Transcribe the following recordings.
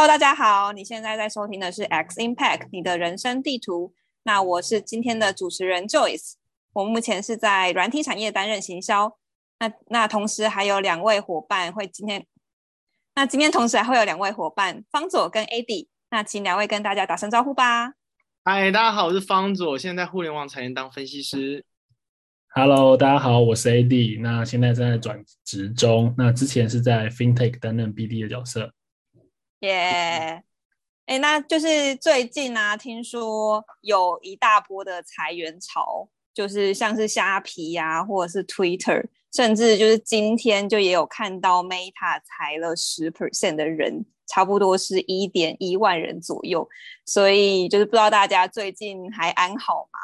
Hello，大家好，你现在在收听的是 X Impact 你的人生地图。那我是今天的主持人 Joyce，我目前是在软体产业担任行销。那那同时还有两位伙伴会今天，那今天同时还会有两位伙伴方佐跟 AD。那请两位跟大家打声招呼吧。嗨，大家好，我是方左，现在在互联网产业当分析师。Hello，大家好，我是 AD，那现在正在转职中，那之前是在 FinTech 担任 BD 的角色。耶，哎，那就是最近啊，听说有一大波的裁员潮，就是像是虾皮呀，或者是 Twitter，甚至就是今天就也有看到 Meta 裁了十 percent 的人，差不多是一点一万人左右，所以就是不知道大家最近还安好吗？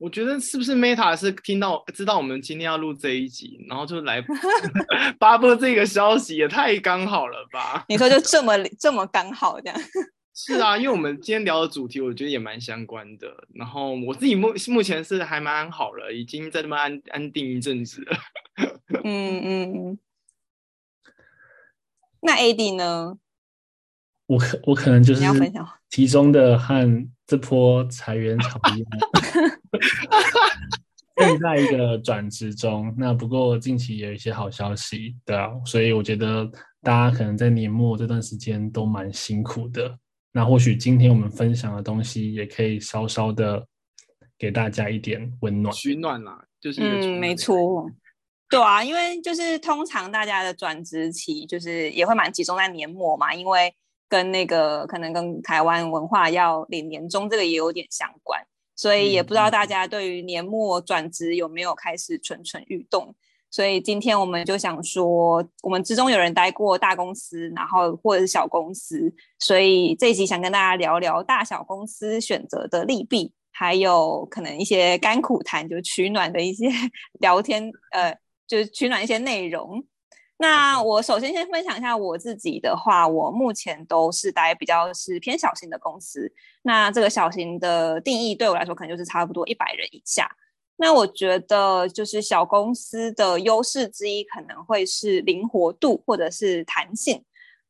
我觉得是不是 Meta 是听到知道我们今天要录这一集，然后就来 发布这个消息，也太刚好了吧？你说就这么这么刚好这样？是啊，因为我们今天聊的主题，我觉得也蛮相关的。然后我自己目目前是还蛮安好了，已经在那么安安定一阵子了。嗯嗯。那 AD 呢？我可我可能就是其中的和这波裁员潮一样，正在一个转职中。那不过近期也有一些好消息，对啊，所以我觉得大家可能在年末这段时间都蛮辛苦的。那或许今天我们分享的东西也可以稍稍的给大家一点温暖、取暖啦。就是嗯，没错，对啊，因为就是通常大家的转职期就是也会蛮集中在年末嘛，因为。跟那个可能跟台湾文化要领年终这个也有点相关，所以也不知道大家对于年末转职有没有开始蠢蠢欲动。所以今天我们就想说，我们之中有人待过大公司，然后或者是小公司，所以这一集想跟大家聊聊大小公司选择的利弊，还有可能一些甘苦谈，就取暖的一些 聊天，呃，就是取暖一些内容。那我首先先分享一下我自己的话，我目前都是待比较是偏小型的公司。那这个小型的定义对我来说，可能就是差不多一百人以下。那我觉得就是小公司的优势之一，可能会是灵活度或者是弹性。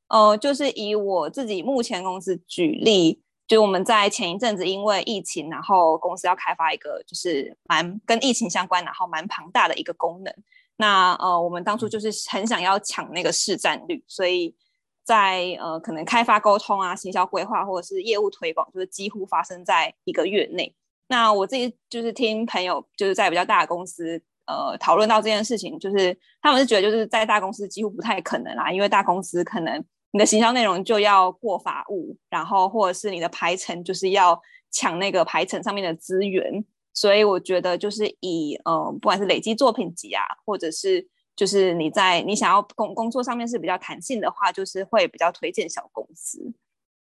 呃，就是以我自己目前公司举例，就我们在前一阵子因为疫情，然后公司要开发一个就是蛮跟疫情相关，然后蛮庞大的一个功能。那呃，我们当初就是很想要抢那个市占率，所以在呃可能开发沟通啊、行销规划或者是业务推广，就是几乎发生在一个月内。那我自己就是听朋友就是在比较大的公司呃讨论到这件事情，就是他们是觉得就是在大公司几乎不太可能啦，因为大公司可能你的行销内容就要过法务，然后或者是你的排程就是要抢那个排程上面的资源。所以我觉得，就是以呃，不管是累积作品集啊，或者是就是你在你想要工工作上面是比较弹性的话，就是会比较推荐小公司。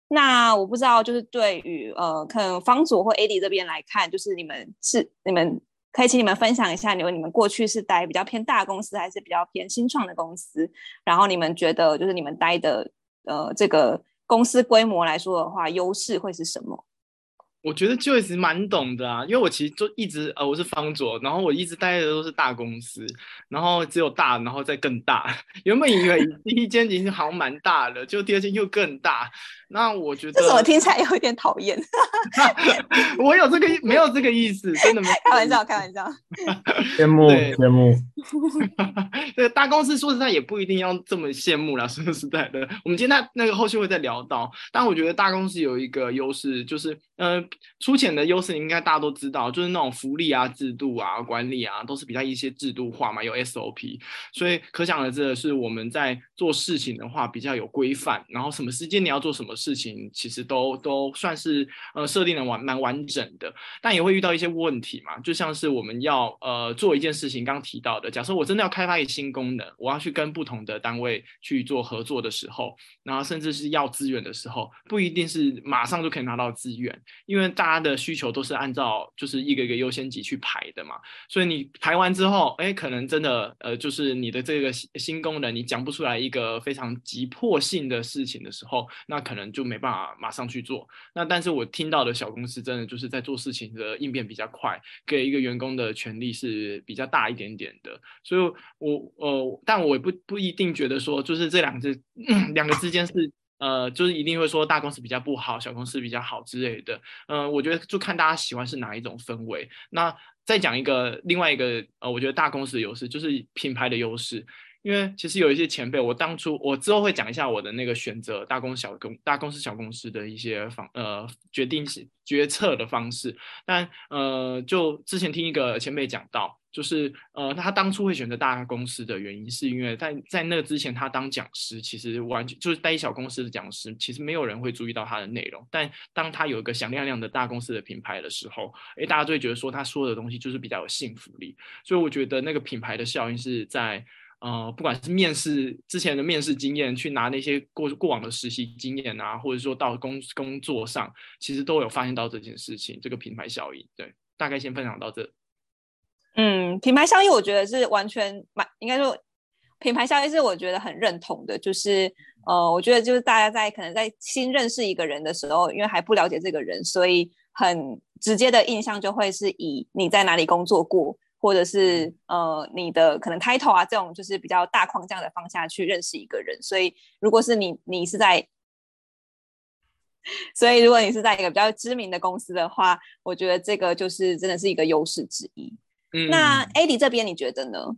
那我不知道，就是对于呃，可能方左或 AD 这边来看，就是你们是你们可以请你们分享一下，你们你们过去是待比较偏大公司，还是比较偏新创的公司？然后你们觉得，就是你们待的呃这个公司规模来说的话，优势会是什么？我觉得 Joyce 蛮懂的啊，因为我其实就一直呃，我是方左，然后我一直待的都是大公司，然后只有大，然后再更大。原本以为第一间已经好像蛮大了，就第二间又更大。那我觉得这怎么听起来有一点讨厌？我有这个没有这个意思，真的没开玩笑，开玩笑。羡慕羡慕。这个大公司说实在也不一定要这么羡慕啦，说实在的。我们今天那那个后续会再聊到，但我觉得大公司有一个优势，就是呃，粗浅的优势应该大家都知道，就是那种福利啊、制度啊、管理啊，都是比较一些制度化嘛，有 SOP，所以可想而知的是，我们在做事情的话比较有规范，然后什么时间你要做什么。事情其实都都算是呃设定的完蛮完整的，但也会遇到一些问题嘛，就像是我们要呃做一件事情，刚提到的，假设我真的要开发一个新功能，我要去跟不同的单位去做合作的时候，然后甚至是要资源的时候，不一定是马上就可以拿到资源，因为因为大家的需求都是按照就是一个一个优先级去排的嘛，所以你排完之后，哎，可能真的呃就是你的这个新功能，你讲不出来一个非常急迫性的事情的时候，那可能。就没办法马上去做。那但是我听到的小公司真的就是在做事情的应变比较快，给一个员工的权利是比较大一点点的。所以，我呃，但我也不不一定觉得说，就是这两只两个之间是呃，就是一定会说大公司比较不好，小公司比较好之类的。嗯，我觉得就看大家喜欢是哪一种氛围。那再讲一个另外一个呃，我觉得大公司的优势就是品牌的优势。因为其实有一些前辈，我当初我之后会讲一下我的那个选择大公小公大公司小公司的一些方呃决定决策的方式。但呃，就之前听一个前辈讲到，就是呃他当初会选择大公司的原因，是因为在在那之前他当讲师，其实完全就是带小公司的讲师，其实没有人会注意到他的内容。但当他有一个响亮亮的大公司的品牌的时候，哎，大家就会觉得说他说的东西就是比较有信服力。所以我觉得那个品牌的效应是在。呃，不管是面试之前的面试经验，去拿那些过过往的实习经验啊，或者说到工工作上，其实都有发现到这件事情，这个品牌效应。对，大概先分享到这。嗯，品牌效应我觉得是完全蛮，应该说品牌效应是我觉得很认同的，就是呃，我觉得就是大家在可能在新认识一个人的时候，因为还不了解这个人，所以很直接的印象就会是以你在哪里工作过。或者是呃，你的可能 title 啊，这种就是比较大框架的方向去认识一个人。所以，如果是你，你是在，所以如果你是在一个比较知名的公司的话，我觉得这个就是真的是一个优势之一。嗯，那 AD 这边你觉得呢？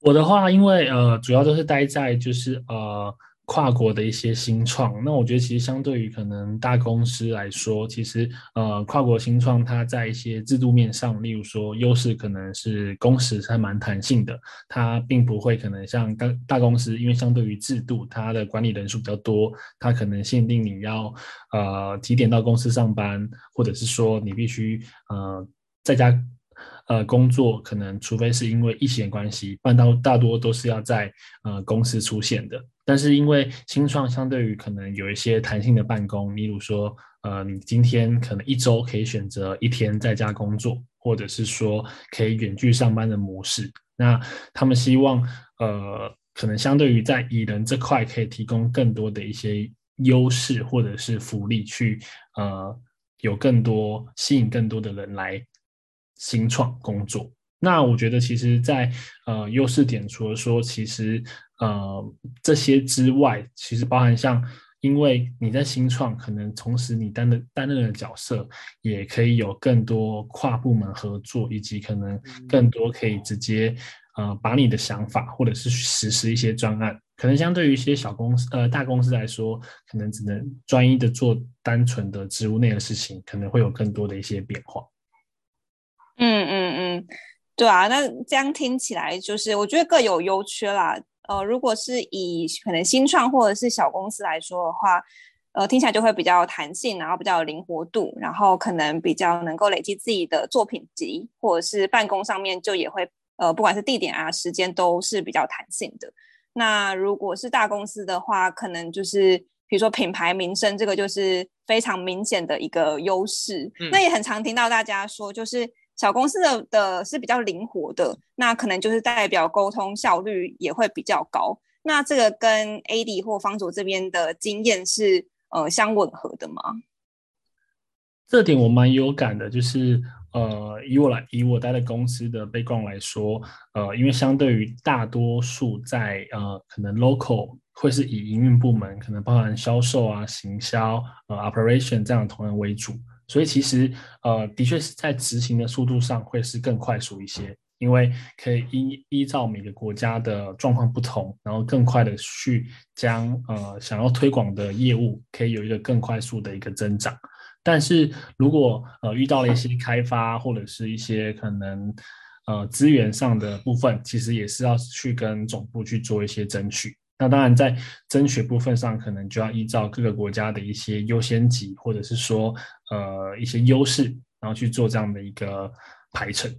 我的话，因为呃，主要都是待在就是呃。跨国的一些新创，那我觉得其实相对于可能大公司来说，其实呃跨国新创它在一些制度面上，例如说优势可能是工时还蛮弹性的，它并不会可能像大大公司，因为相对于制度，它的管理人数比较多，它可能限定你要呃几点到公司上班，或者是说你必须呃在家。呃，工作可能除非是因为疫情的关系，不然大大多都是要在呃公司出现的。但是因为新创相对于可能有一些弹性的办公，例如说，呃，你今天可能一周可以选择一天在家工作，或者是说可以远距上班的模式。那他们希望，呃，可能相对于在蚁人这块可以提供更多的一些优势或者是福利，去呃有更多吸引更多的人来。新创工作，那我觉得其实，在呃优势点，除了说其实呃这些之外，其实包含像，因为你在新创，可能同时你担的担任的角色，也可以有更多跨部门合作，以及可能更多可以直接呃把你的想法或者是实施一些专案，可能相对于一些小公司呃大公司来说，可能只能专一的做单纯的职务内的事情，可能会有更多的一些变化。嗯嗯嗯，对啊，那这样听起来就是我觉得各有优缺啦。呃，如果是以可能新创或者是小公司来说的话，呃，听起来就会比较弹性，然后比较有灵活度，然后可能比较能够累积自己的作品集，或者是办公上面就也会呃，不管是地点啊、时间都是比较弹性的。那如果是大公司的话，可能就是比如说品牌名声这个就是非常明显的一个优势。那也很常听到大家说，就是。小公司的的是比较灵活的，那可能就是代表沟通效率也会比较高。那这个跟 AD 或方佐这边的经验是呃相吻合的吗？这点我蛮有感的，就是呃以我来以我待的公司的背光来说，呃因为相对于大多数在呃可能 local 会是以营运部门，可能包含销售啊、行销呃 operation 这样的同仁为主。所以其实，呃，的确是在执行的速度上会是更快速一些，因为可以依依照每个国家的状况不同，然后更快的去将呃想要推广的业务可以有一个更快速的一个增长。但是如果呃遇到了一些开发或者是一些可能呃资源上的部分，其实也是要去跟总部去做一些争取。那当然，在争取部分上，可能就要依照各个国家的一些优先级，或者是说，呃，一些优势，然后去做这样的一个排程。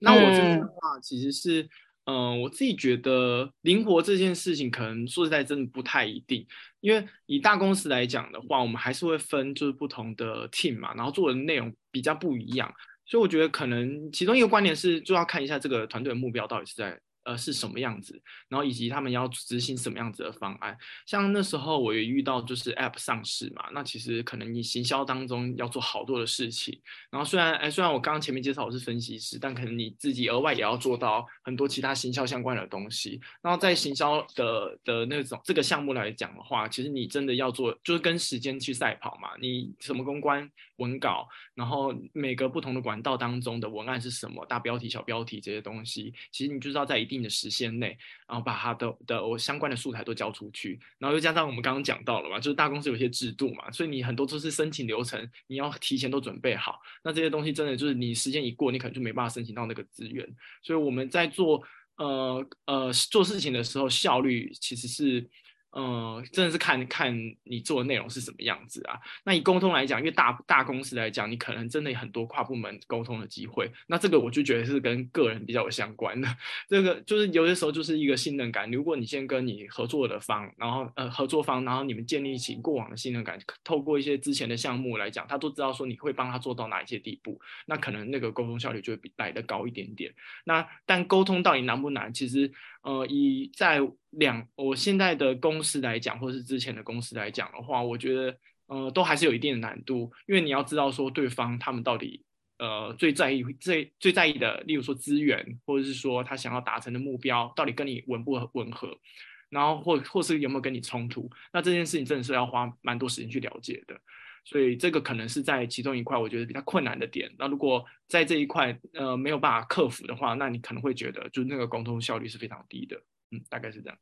那我这边的话，其实是，嗯，我自己觉得灵活这件事情，可能说实在真的不太一定，因为以大公司来讲的话，我们还是会分就是不同的 team 嘛，然后做的内容比较不一样，所以我觉得可能其中一个观点是，就要看一下这个团队的目标到底是在。呃是什么样子，然后以及他们要执行什么样子的方案。像那时候我也遇到就是 App 上市嘛，那其实可能你行销当中要做好多的事情。然后虽然哎虽然我刚刚前面介绍我是分析师，但可能你自己额外也要做到很多其他行销相关的东西。然后在行销的的那种这个项目来讲的话，其实你真的要做就是跟时间去赛跑嘛。你什么公关文稿，然后每个不同的管道当中的文案是什么，大标题、小标题这些东西，其实你就是要在一定的时限内，然后把它的的我相关的素材都交出去。然后又加上我们刚刚讲到了嘛，就是大公司有些制度嘛，所以你很多都是申请流程，你要提前都准备好。那这些东西真的就是你时间一过，你可能就没办法申请到那个资源。所以我们在做呃呃做事情的时候，效率其实是。嗯，真的是看看你做的内容是什么样子啊。那以沟通来讲，因为大大公司来讲，你可能真的有很多跨部门沟通的机会。那这个我就觉得是跟个人比较有相关的。这个就是有的时候就是一个信任感。如果你先跟你合作的方，然后呃合作方，然后你们建立起过往的信任感，透过一些之前的项目来讲，他都知道说你会帮他做到哪一些地步，那可能那个沟通效率就会比来的高一点点。那但沟通到底难不难？其实。呃，以在两我现在的公司来讲，或是之前的公司来讲的话，我觉得呃都还是有一定的难度，因为你要知道说对方他们到底呃最在意最最在意的，例如说资源，或者是说他想要达成的目标，到底跟你吻不吻合，然后或或是有没有跟你冲突，那这件事情真的是要花蛮多时间去了解的。所以这个可能是在其中一块，我觉得比较困难的点。那如果在这一块呃没有办法克服的话，那你可能会觉得就是那个沟通效率是非常低的。嗯，大概是这样。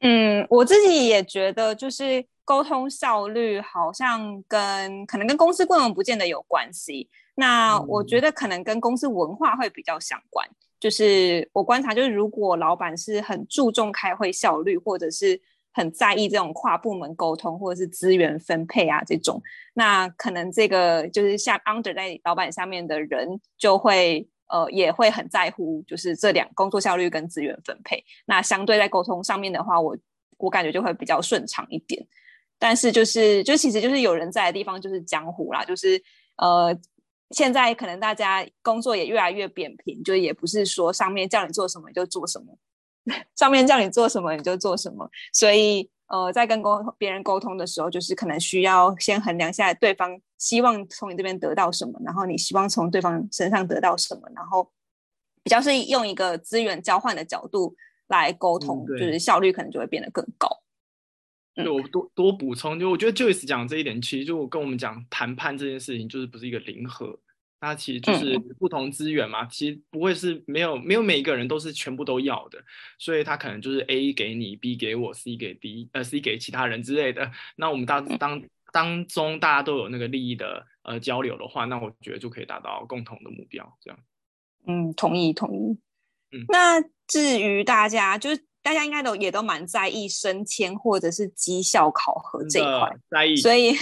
嗯，我自己也觉得，就是沟通效率好像跟可能跟公司规模不见得有关系。那我觉得可能跟公司文化会比较相关。就是我观察，就是如果老板是很注重开会效率，或者是。很在意这种跨部门沟通或者是资源分配啊，这种那可能这个就是像 under 在老板下面的人就会呃也会很在乎，就是这两工作效率跟资源分配。那相对在沟通上面的话，我我感觉就会比较顺畅一点。但是就是就其实就是有人在的地方就是江湖啦，就是呃现在可能大家工作也越来越扁平，就也不是说上面叫你做什么就做什么。上面叫你做什么你就做什么，所以呃，在跟沟别人沟通的时候，就是可能需要先衡量下对方希望从你这边得到什么，然后你希望从对方身上得到什么，然后比较是用一个资源交换的角度来沟通，就是效率可能就会变得更高。对我多多补充，就我觉得 Joyce 讲这一点，其实就跟我们讲谈判这件事情，就是不是一个零和。它其实就是不同资源嘛，其实不会是没有没有每一个人都是全部都要的，所以他可能就是 A 给你，B 给我，C 给 D，呃，C 给其他人之类的。那我们大当当中大家都有那个利益的呃交流的话，那我觉得就可以达到共同的目标。这样，嗯，同意同意。嗯，那至于大家就是。大家应该都也都蛮在意升迁或者是绩效考核这一块，在意。所以，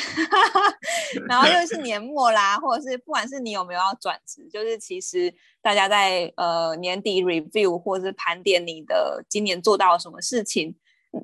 然后又是年末啦，或者是不管是你有没有要转职，就是其实大家在呃年底 review 或者是盘点你的今年做到什么事情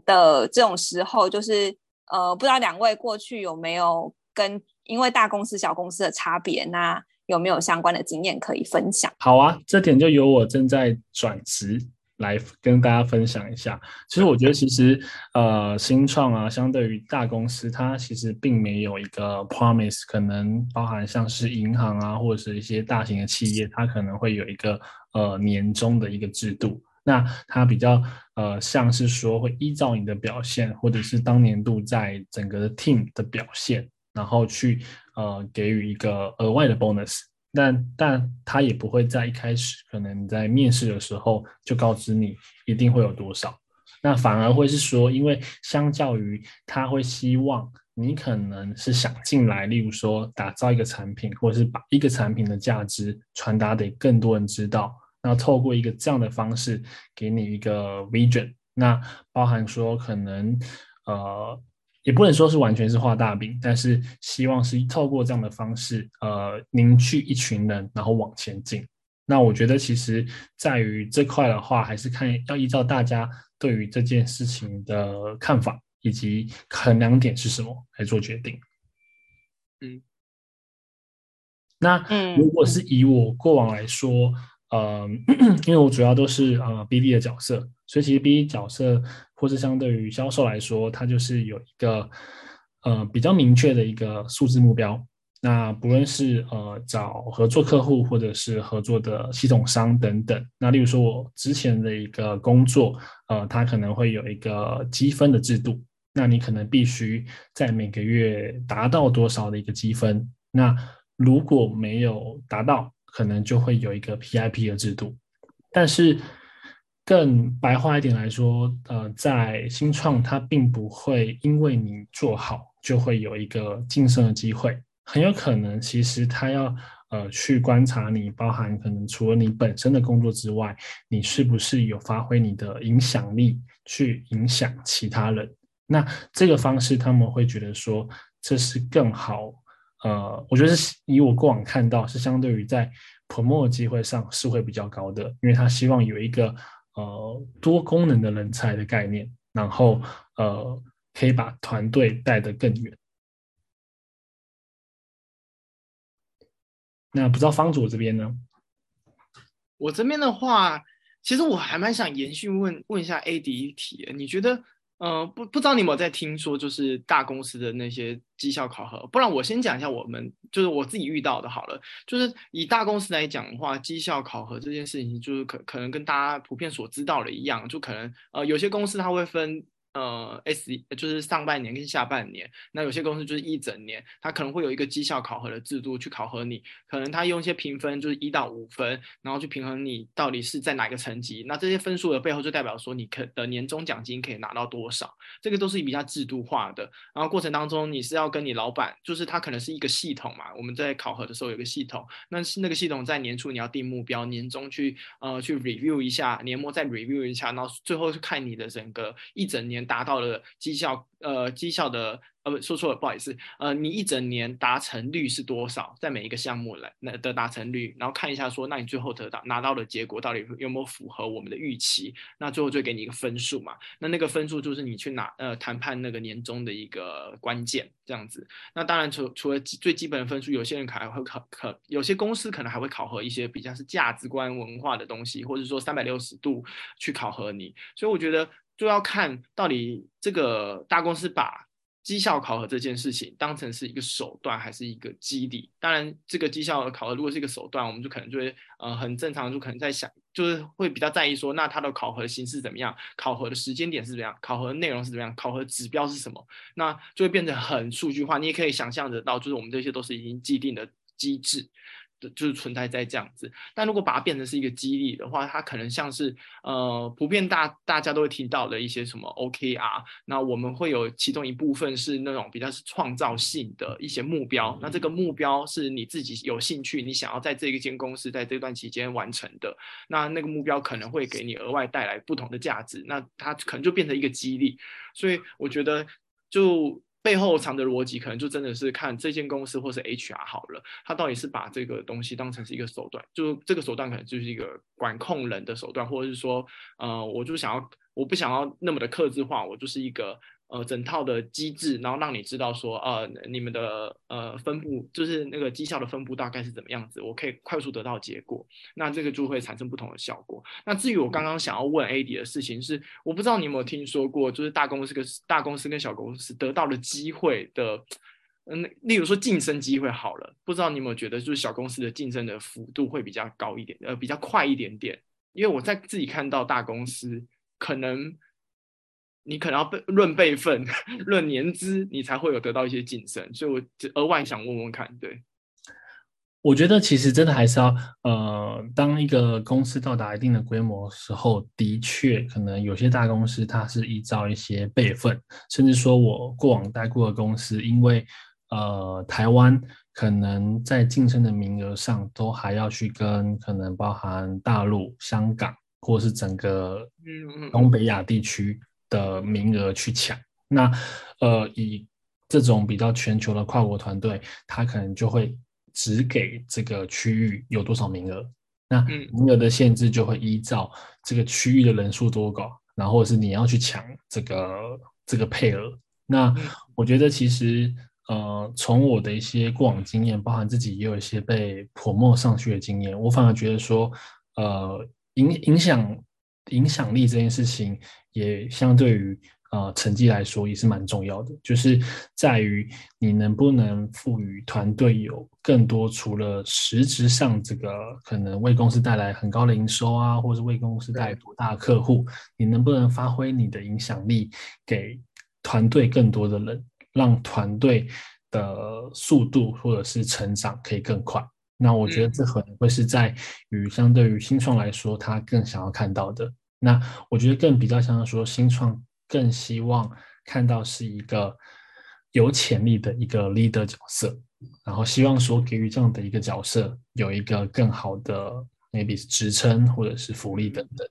的这种时候，就是呃不知道两位过去有没有跟因为大公司小公司的差别，那有没有相关的经验可以分享？好啊，这点就由我正在转职。来跟大家分享一下，其实我觉得，其实呃，新创啊，相对于大公司，它其实并没有一个 promise，可能包含像是银行啊，或者是一些大型的企业，它可能会有一个呃年终的一个制度。那它比较呃像是说会依照你的表现，或者是当年度在整个的 team 的表现，然后去呃给予一个额外的 bonus。但但他也不会在一开始可能在面试的时候就告知你一定会有多少，那反而会是说，因为相较于他会希望你可能是想进来，例如说打造一个产品，或者是把一个产品的价值传达给更多人知道，那透过一个这样的方式给你一个 vision，那包含说可能呃。也不能说是完全是画大饼，但是希望是透过这样的方式，呃，凝聚一群人，然后往前进。那我觉得其实在于这块的话，还是看要依照大家对于这件事情的看法以及衡量点是什么来做决定。嗯，那如果是以我过往来说，呃，因为我主要都是呃 BD 的角色，所以其实 BD 角色或是相对于销售来说，它就是有一个呃比较明确的一个数字目标。那不论是呃找合作客户，或者是合作的系统商等等，那例如说我之前的一个工作，呃，它可能会有一个积分的制度，那你可能必须在每个月达到多少的一个积分，那如果没有达到，可能就会有一个 PIP 的制度。但是更白话一点来说，呃，在新创它并不会因为你做好就会有一个晋升的机会。很有可能，其实他要呃去观察你，包含可能除了你本身的工作之外，你是不是有发挥你的影响力去影响其他人？那这个方式他们会觉得说这是更好。呃，我觉得是以我过往看到是相对于在 promo 机会上是会比较高的，因为他希望有一个呃多功能的人才的概念，然后呃可以把团队带得更远。那不知道方主这边呢？我这边的话，其实我还蛮想延续问问一下 A D 一题，你觉得，嗯，不不知道你有没有在听说，就是大公司的那些绩效考核？不然我先讲一下我们，就是我自己遇到的好了。就是以大公司来讲的话，绩效考核这件事情，就是可可能跟大家普遍所知道的一样，就可能呃有些公司它会分。呃，S 就是上半年跟下半年，那有些公司就是一整年，它可能会有一个绩效考核的制度去考核你，可能它用一些评分，就是一到五分，然后去平衡你到底是在哪个层级。那这些分数的背后就代表说你可的年终奖金可以拿到多少，这个都是比较制度化的。然后过程当中你是要跟你老板，就是他可能是一个系统嘛，我们在考核的时候有个系统，那是那个系统在年初你要定目标，年终去呃去 review 一下，年末再 review 一下，然后最后去看你的整个一整年。达到了绩效，呃，绩效的，呃，不说错了，不好意思，呃，你一整年达成率是多少？在每一个项目来那的达成率，然后看一下说，那你最后得到拿到的结果到底有没有符合我们的预期？那最后就给你一个分数嘛。那那个分数就是你去拿呃谈判那个年终的一个关键，这样子。那当然除除了最基本的分数，有些人可能还会考可有些公司可能还会考核一些比较是价值观文化的东西，或者说三百六十度去考核你。所以我觉得。就要看到底这个大公司把绩效考核这件事情当成是一个手段还是一个基底。当然，这个绩效考核如果是一个手段，我们就可能就会呃很正常，就可能在想，就是会比较在意说，那它的考核形式怎么样，考核的时间点是怎么样，考核内容是怎么样，考核指标是什么，那就会变成很数据化。你也可以想象得到，就是我们这些都是已经既定的机制。就是存在在这样子，但如果把它变成是一个激励的话，它可能像是呃普遍大大家都会听到的一些什么 OKR，那我们会有其中一部分是那种比较是创造性的一些目标，那这个目标是你自己有兴趣，你想要在这一间公司在这段期间完成的，那那个目标可能会给你额外带来不同的价值，那它可能就变成一个激励，所以我觉得就。背后藏的逻辑，可能就真的是看这间公司或是 HR 好了，他到底是把这个东西当成是一个手段，就这个手段可能就是一个管控人的手段，或者是说，呃，我就想要，我不想要那么的克制化，我就是一个。呃，整套的机制，然后让你知道说，呃，你们的呃分布，就是那个绩效的分布大概是怎么样子，我可以快速得到结果，那这个就会产生不同的效果。那至于我刚刚想要问 A D 的事情是，我不知道你有没有听说过，就是大公司跟大公司跟小公司得到的机会的，嗯，例如说晋升机会好了，不知道你有没有觉得，就是小公司的晋升的幅度会比较高一点，呃，比较快一点点，因为我在自己看到大公司可能。你可能要被论辈分、论年资，你才会有得到一些晋升，所以我额外想问问看。对，我觉得其实真的还是要，呃，当一个公司到达一定的规模时候，的确可能有些大公司它是依照一些辈分，甚至说我过往待过的公司，因为呃台湾可能在晋升的名额上都还要去跟可能包含大陆、香港或是整个东北亚地区。的名额去抢，那呃，以这种比较全球的跨国团队，他可能就会只给这个区域有多少名额，那名额的限制就会依照这个区域的人数多高，然后是你要去抢这个这个配额。那我觉得其实呃，从我的一些过往经验，包含自己也有一些被泼墨上去的经验，我反而觉得说，呃影影响影响力这件事情，也相对于呃成绩来说也是蛮重要的，就是在于你能不能赋予团队有更多除了实质上这个可能为公司带来很高的营收啊，或者是为公司带来多大的客户，你能不能发挥你的影响力给团队更多的人，让团队的速度或者是成长可以更快？那我觉得这可能会是在于相对于新创来说，他更想要看到的。那我觉得更比较像说，新创更希望看到是一个有潜力的一个 leader 角色，然后希望说给予这样的一个角色有一个更好的 maybe 是职称或者是福利等等。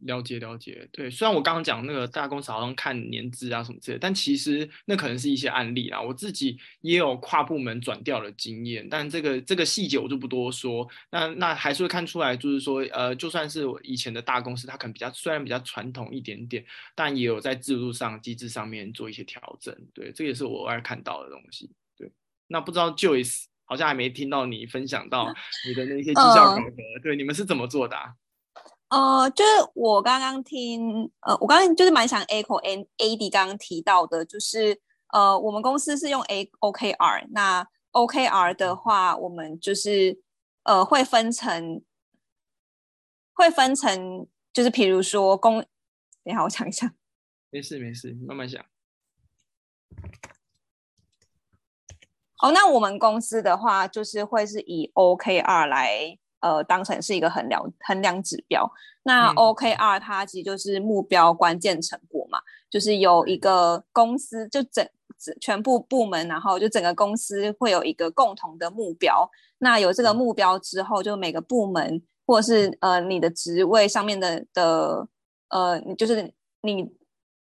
了解了解，对，虽然我刚刚讲那个大公司好像看年资啊什么之类，但其实那可能是一些案例啦。我自己也有跨部门转调的经验，但这个这个细节我就不多说。那那还是会看出来，就是说，呃，就算是我以前的大公司，它可能比较虽然比较传统一点点，但也有在制度上、机制上面做一些调整。对，这也是我偶尔看到的东西。对，那不知道 Joyce 好像还没听到你分享到 你的那些绩效考核，对，你们是怎么做的？呃，就是我刚刚听，呃，我刚刚就是蛮想 echo and A D 刚刚提到的，就是呃，我们公司是用 A O K R，那 O K R 的话，我们就是呃会分成，会分成，就是比如说公，等一下我想一下，没事没事，慢慢想。哦，那我们公司的话，就是会是以 O K R 来。呃，当成是一个衡量衡量指标。那 OKR 它其实就是目标关键成果嘛，就是有一个公司就整全部部门，然后就整个公司会有一个共同的目标。那有这个目标之后，就每个部门或者是呃你的职位上面的的呃，就是你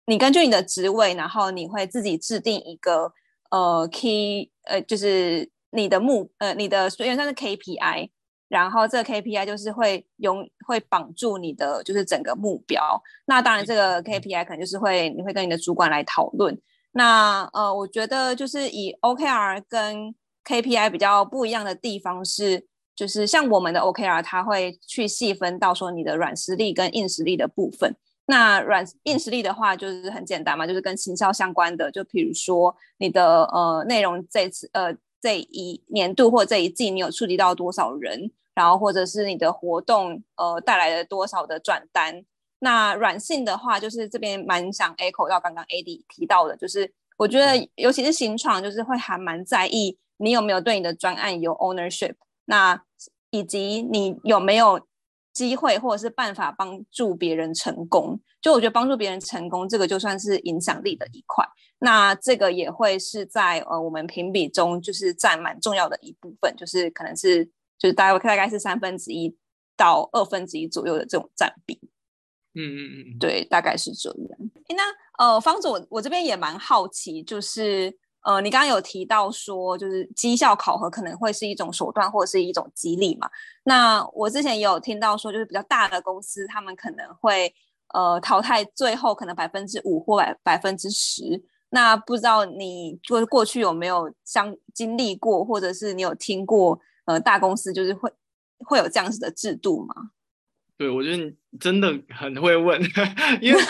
你根据你的职位，然后你会自己制定一个呃 key 呃，就是你的目呃你的虽然算是 KPI。然后这个 KPI 就是会用会绑住你的就是整个目标。那当然这个 KPI 可能就是会你会跟你的主管来讨论。那呃，我觉得就是以 OKR 跟 KPI 比较不一样的地方是，就是像我们的 OKR，它会去细分到说你的软实力跟硬实力的部分。那软硬实力的话，就是很简单嘛，就是跟行销相关的，就比如说你的呃内容这次呃这一年度或这一季你有触及到多少人。然后或者是你的活动，呃，带来了多少的转单？那软性的话，就是这边蛮想 echo 到刚刚 AD 提到的，就是我觉得尤其是新创，就是会还蛮在意你有没有对你的专案有 ownership，那以及你有没有机会或者是办法帮助别人成功。就我觉得帮助别人成功，这个就算是影响力的一块。那这个也会是在呃我们评比中，就是占蛮重要的一部分，就是可能是。就是大概大概是三分之一到二分之一左右的这种占比，嗯嗯嗯，对，大概是这样。那呃，方总，我这边也蛮好奇，就是呃，你刚刚有提到说，就是绩效考核可能会是一种手段或者是一种激励嘛？那我之前也有听到说，就是比较大的公司，他们可能会呃淘汰最后可能百分之五或百百分之十。那不知道你就是过去有没有相经历过，或者是你有听过？呃，大公司就是会会有这样子的制度吗？对，我觉得你真的很会问，因为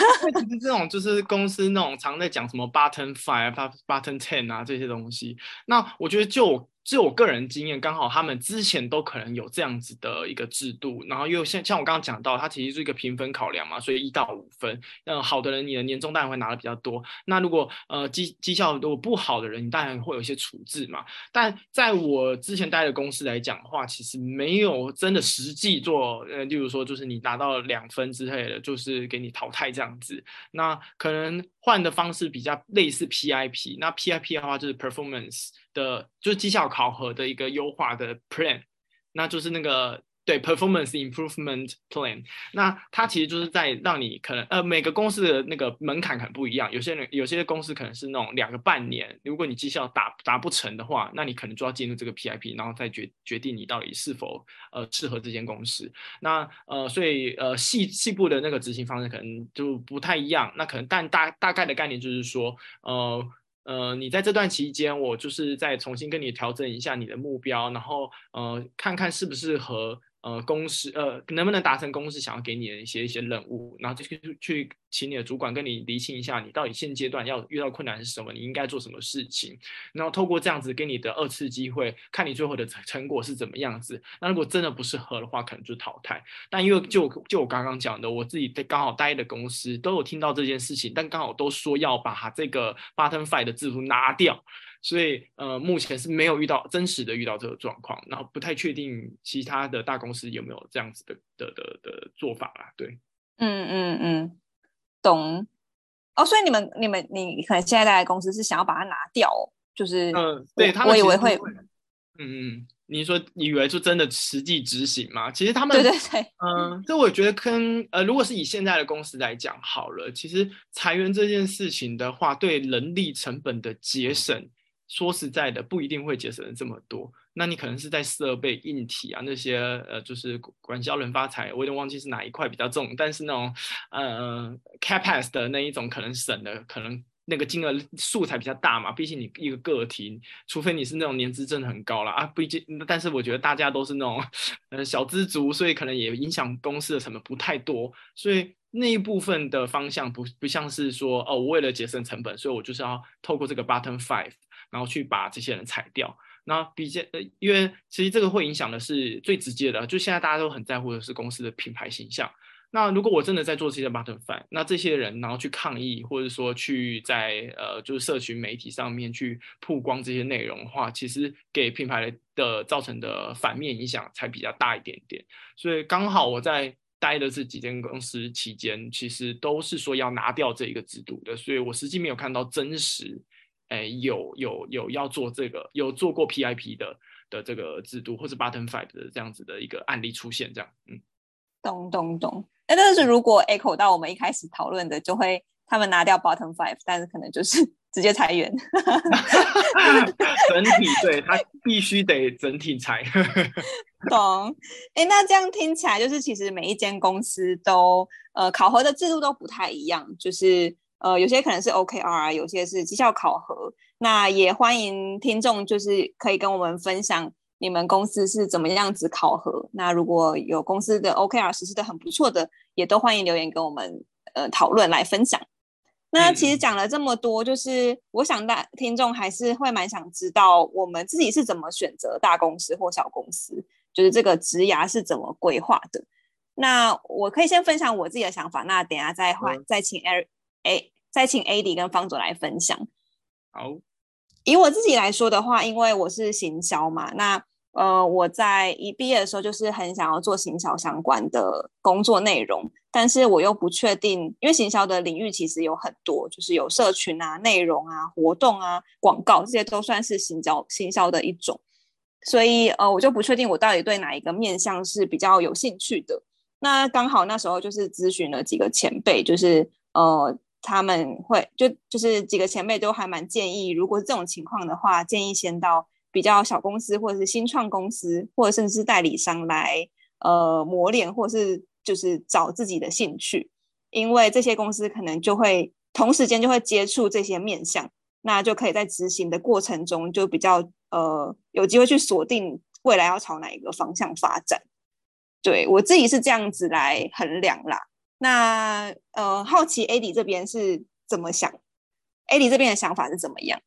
这种就是公司那种常在讲什么 button five、button ten 啊这些东西。那我觉得就。就我个人经验，刚好他们之前都可能有这样子的一个制度，然后又像像我刚刚讲到，它其实是一个评分考量嘛，所以一到五分，嗯，好的人你的年终当然会拿的比较多。那如果呃绩绩效如果不好的人，你当然会有一些处置嘛。但在我之前待的公司来讲的话，其实没有真的实际做，呃，例如说就是你拿到两分之类的，就是给你淘汰这样子。那可能换的方式比较类似 PIP，那 PIP 的话就是 performance。的就是绩效考核的一个优化的 plan，那就是那个对 performance improvement plan，那它其实就是在让你可能呃每个公司的那个门槛可能不一样，有些人有些公司可能是那种两个半年，如果你绩效达达不成的话，那你可能就要进入这个 PIP，然后再决决定你到底是否呃适合这间公司。那呃所以呃细细部的那个执行方式可能就不太一样，那可能但大大概的概念就是说呃。呃，你在这段期间，我就是再重新跟你调整一下你的目标，然后呃，看看适不适合呃，公司呃，能不能达成公司想要给你的一些一些任务，然后就去去请你的主管跟你厘清一下，你到底现阶段要遇到困难是什么，你应该做什么事情，然后透过这样子给你的二次机会，看你最后的成成果是怎么样子。那如果真的不适合的话，可能就淘汰。但因为就就我刚刚讲的，我自己在刚好待的公司都有听到这件事情，但刚好都说要把这个 button five 的制度拿掉。所以，呃，目前是没有遇到真实的遇到这个状况，然后不太确定其他的大公司有没有这样子的的的的做法啦。对，嗯嗯嗯，懂。哦，所以你们你们你可能现在在公司是想要把它拿掉，就是嗯，对他们，我以为会，嗯嗯，你说你以为就真的实际执行吗？其实他们对对对，嗯，这我觉得跟呃，如果是以现在的公司来讲好了，其实裁员这件事情的话，对人力成本的节省。说实在的，不一定会节省这么多。那你可能是在设备、硬体啊那些，呃，就是管销人发财，我有点忘记是哪一块比较重。但是那种，呃，capex 的那一种可能省的，可能那个金额数才比较大嘛。毕竟你一个个体，除非你是那种年资真的很高了啊，毕竟。但是我觉得大家都是那种，呃，小资族，所以可能也影响公司的成本不太多。所以那一部分的方向不不像是说，哦，我为了节省成本，所以我就是要透过这个 button five。然后去把这些人裁掉，那比较呃，因为其实这个会影响的是最直接的，就现在大家都很在乎的是公司的品牌形象。那如果我真的在做这些 button fan，那这些人然后去抗议，或者说去在呃就是社群媒体上面去曝光这些内容的话，其实给品牌的造成的反面影响才比较大一点点。所以刚好我在待的这几间公司期间，其实都是说要拿掉这一个制度的，所以我实际没有看到真实。哎，有有有要做这个，有做过 PIP 的的这个制度，或是 Button Five 的这样子的一个案例出现，这样，嗯，懂懂懂。那但是如果 echo 到我们一开始讨论的，就会他们拿掉 Button Five，但是可能就是 直接裁员。整体对他必须得整体裁。懂。哎，那这样听起来就是其实每一间公司都呃考核的制度都不太一样，就是。呃，有些可能是 OKR，有些是绩效考核。那也欢迎听众，就是可以跟我们分享你们公司是怎么样子考核。那如果有公司的 OKR 实施的很不错的，也都欢迎留言跟我们呃讨论来分享。那其实讲了这么多，就是我想大听众还是会蛮想知道我们自己是怎么选择大公司或小公司，就是这个职涯是怎么规划的。那我可以先分享我自己的想法，那等下再换再请 Eric。哎，再请 AD 跟方总来分享。好，以我自己来说的话，因为我是行销嘛，那呃，我在一毕业的时候就是很想要做行销相关的工作内容，但是我又不确定，因为行销的领域其实有很多，就是有社群啊、内容啊、活动啊、广告这些都算是行销行销的一种，所以呃，我就不确定我到底对哪一个面向是比较有兴趣的。那刚好那时候就是咨询了几个前辈，就是呃。他们会就就是几个前辈都还蛮建议，如果是这种情况的话，建议先到比较小公司或者是新创公司，或者甚至是代理商来呃磨练，或是就是找自己的兴趣，因为这些公司可能就会同时间就会接触这些面向，那就可以在执行的过程中就比较呃有机会去锁定未来要朝哪一个方向发展。对我自己是这样子来衡量啦。那呃，好奇 AD 这边是怎么想？AD 这边的想法是怎么样？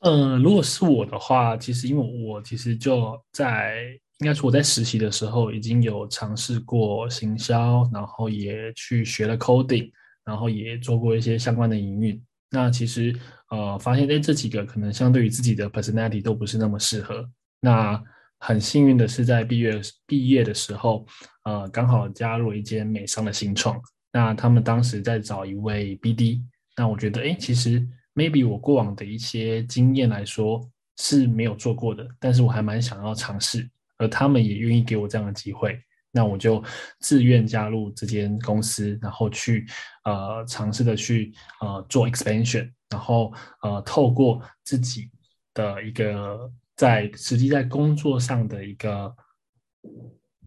嗯，如果是我的话，其实因为我其实就在应该说我在实习的时候已经有尝试过行销，然后也去学了 coding，然后也做过一些相关的营运。那其实呃，发现哎，这几个可能相对于自己的 personality 都不是那么适合。那很幸运的是，在毕业毕业的时候，呃，刚好加入一间美商的新创。那他们当时在找一位 BD。那我觉得，哎，其实 maybe 我过往的一些经验来说是没有做过的，但是我还蛮想要尝试，而他们也愿意给我这样的机会。那我就自愿加入这间公司，然后去呃尝试的去呃做 expansion，然后呃透过自己的一个。在实际在工作上的一个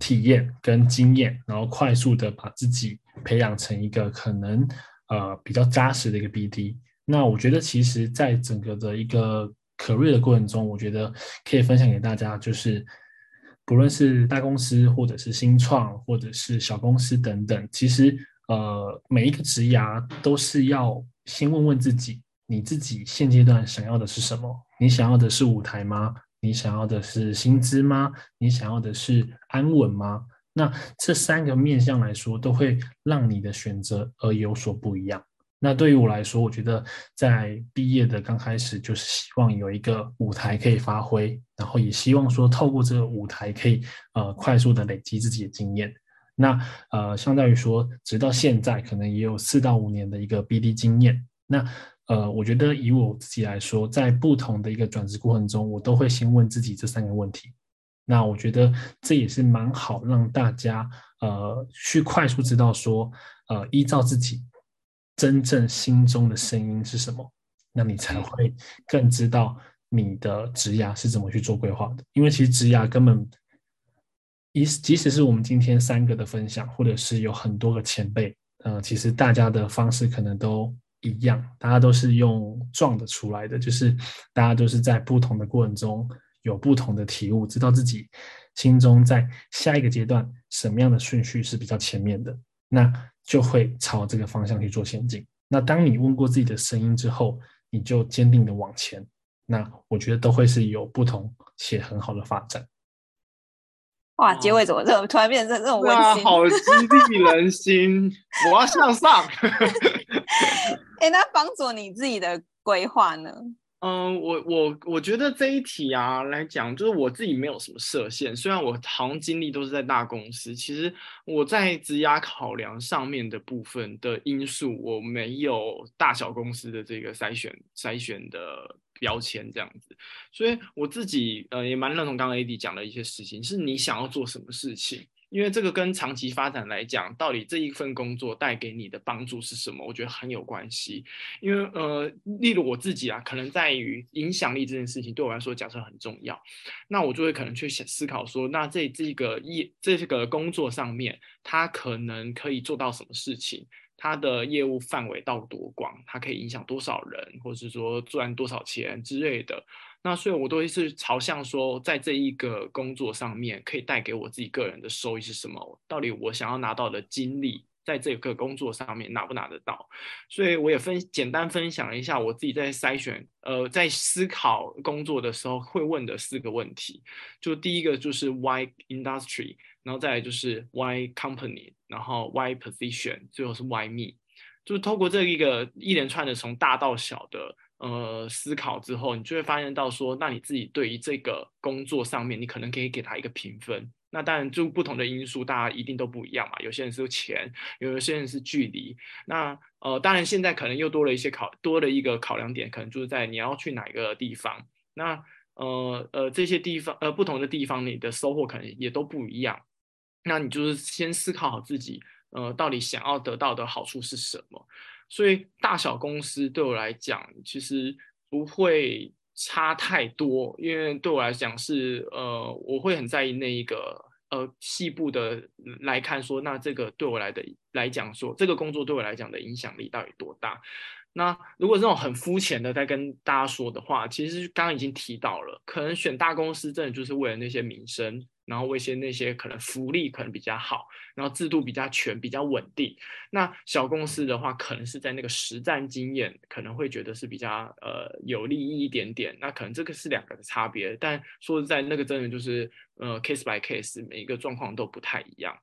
体验跟经验，然后快速的把自己培养成一个可能呃比较扎实的一个 BD。那我觉得其实，在整个的一个 career 的过程中，我觉得可以分享给大家，就是不论是大公司，或者是新创，或者是小公司等等，其实呃每一个职涯都是要先问问自己，你自己现阶段想要的是什么？你想要的是舞台吗？你想要的是薪资吗？你想要的是安稳吗？那这三个面向来说，都会让你的选择而有所不一样。那对于我来说，我觉得在毕业的刚开始，就是希望有一个舞台可以发挥，然后也希望说透过这个舞台，可以呃快速的累积自己的经验。那呃，相当于说，直到现在可能也有四到五年的一个 BD 经验。那呃，我觉得以我自己来说，在不同的一个转职过程中，我都会先问自己这三个问题。那我觉得这也是蛮好，让大家呃去快速知道说，呃，依照自己。真正心中的声音是什么？那你才会更知道你的职涯是怎么去做规划的。因为其实职涯根本，即即使是我们今天三个的分享，或者是有很多个前辈，呃，其实大家的方式可能都一样，大家都是用撞的出来的，就是大家都是在不同的过程中有不同的体悟，知道自己心中在下一个阶段什么样的顺序是比较前面的。那就会朝这个方向去做前进。那当你问过自己的声音之后，你就坚定的往前。那我觉得都会是有不同且很好的发展。哇，结尾怎么这么突然变成这种温馨？好激励人心！我要向上。哎，那帮助你自己的规划呢？嗯，我我我觉得这一题啊来讲，就是我自己没有什么设限。虽然我好像经历都是在大公司，其实我在职涯考量上面的部分的因素，我没有大小公司的这个筛选筛选的标签这样子。所以我自己呃也蛮认同刚刚 AD 讲的一些事情，是你想要做什么事情。因为这个跟长期发展来讲，到底这一份工作带给你的帮助是什么？我觉得很有关系。因为呃，例如我自己啊，可能在于影响力这件事情对我来说，假设很重要，那我就会可能去想思考说，那这这个业这个工作上面，它可能可以做到什么事情？它的业务范围到多广？它可以影响多少人，或者是说赚多少钱之类的？那所以，我都会是朝向说，在这一个工作上面，可以带给我自己个人的收益是什么？到底我想要拿到的经历，在这个工作上面拿不拿得到？所以，我也分简单分享一下我自己在筛选，呃，在思考工作的时候会问的四个问题。就第一个就是 Why industry，然后再来就是 Why company，然后 Why position，最后是 Why me。就是透过这一个一连串的从大到小的。呃，思考之后，你就会发现到说，那你自己对于这个工作上面，你可能可以给他一个评分。那当然，就不同的因素，大家一定都不一样嘛。有些人是钱，有些人是距离。那呃，当然现在可能又多了一些考，多了一个考量点，可能就是在你要去哪一个地方。那呃呃，这些地方呃不同的地方，你的收获可能也都不一样。那你就是先思考好自己，呃，到底想要得到的好处是什么。所以大小公司对我来讲，其实不会差太多，因为对我来讲是呃，我会很在意那一个呃细部的来看，说那这个对我来的来讲，说这个工作对我来讲的影响力到底多大？那如果这种很肤浅的在跟大家说的话，其实刚刚已经提到了，可能选大公司真的就是为了那些名声。然后为些那些可能福利可能比较好，然后制度比较全、比较稳定。那小公司的话，可能是在那个实战经验，可能会觉得是比较呃有利益一点点。那可能这个是两个的差别。但说实在，那个真的就是呃 case by case，每一个状况都不太一样。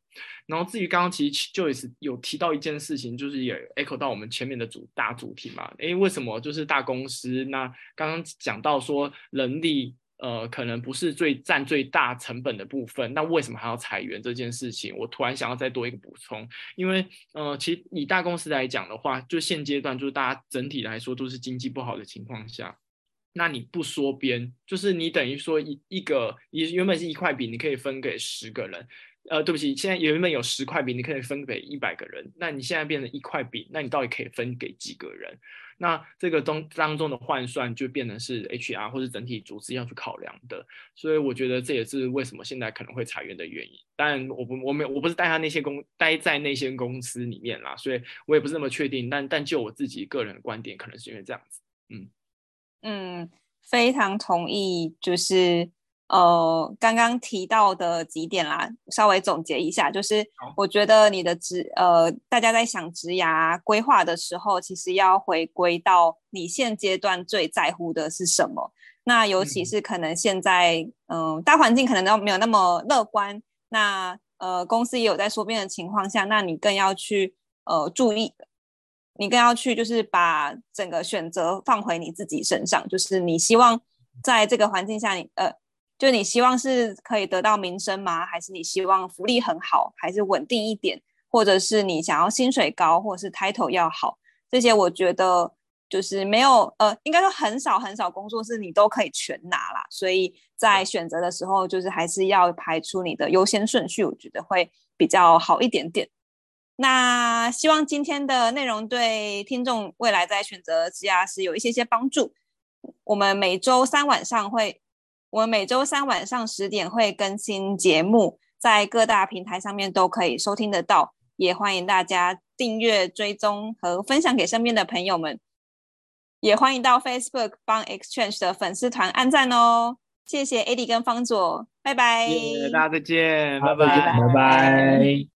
然后至于刚刚其实 Joyce 有提到一件事情，就是也 echo 到我们前面的主大主题嘛。诶，为什么就是大公司？那刚刚讲到说人力。呃，可能不是最占最大成本的部分，那为什么还要裁员这件事情？我突然想要再多一个补充，因为呃，其实以大公司来讲的话，就现阶段就是大家整体来说都是经济不好的情况下，那你不缩编，就是你等于说一一个你原本是一块饼，你可以分给十个人。呃，对不起，现在原本有十块饼，你可以分给一百个人，那你现在变成一块饼，那你到底可以分给几个人？那这个中当中的换算就变成是 HR 或者整体组织要去考量的，所以我觉得这也是为什么现在可能会裁员的原因。当然，我不我没我不是待他那些公待在那些公司里面啦，所以我也不是那么确定。但但就我自己个人的观点，可能是因为这样子。嗯嗯，非常同意，就是呃刚刚提到的几点啦，稍微总结一下，就是我觉得你的职呃，大家在想职涯规划的时候，其实要回归到你现阶段最在乎的是什么。那尤其是可能现在，嗯，大环境可能都没有那么乐观，那呃，公司也有在缩编的情况下，那你更要去呃注意，你更要去就是把整个选择放回你自己身上，就是你希望在这个环境下，你呃，就你希望是可以得到名声吗？还是你希望福利很好，还是稳定一点，或者是你想要薪水高，或者是 title 要好？这些我觉得。就是没有呃，应该说很少很少工作是你都可以全拿啦，所以在选择的时候，就是还是要排出你的优先顺序，我觉得会比较好一点点。那希望今天的内容对听众未来在选择职涯时有一些些帮助。我们每周三晚上会，我们每周三晚上十点会更新节目，在各大平台上面都可以收听得到，也欢迎大家订阅、追踪和分享给身边的朋友们。也欢迎到 Facebook 帮 Exchange 的粉丝团按赞哦！谢谢 AD 跟方佐，拜拜！大家再见，拜拜，拜拜。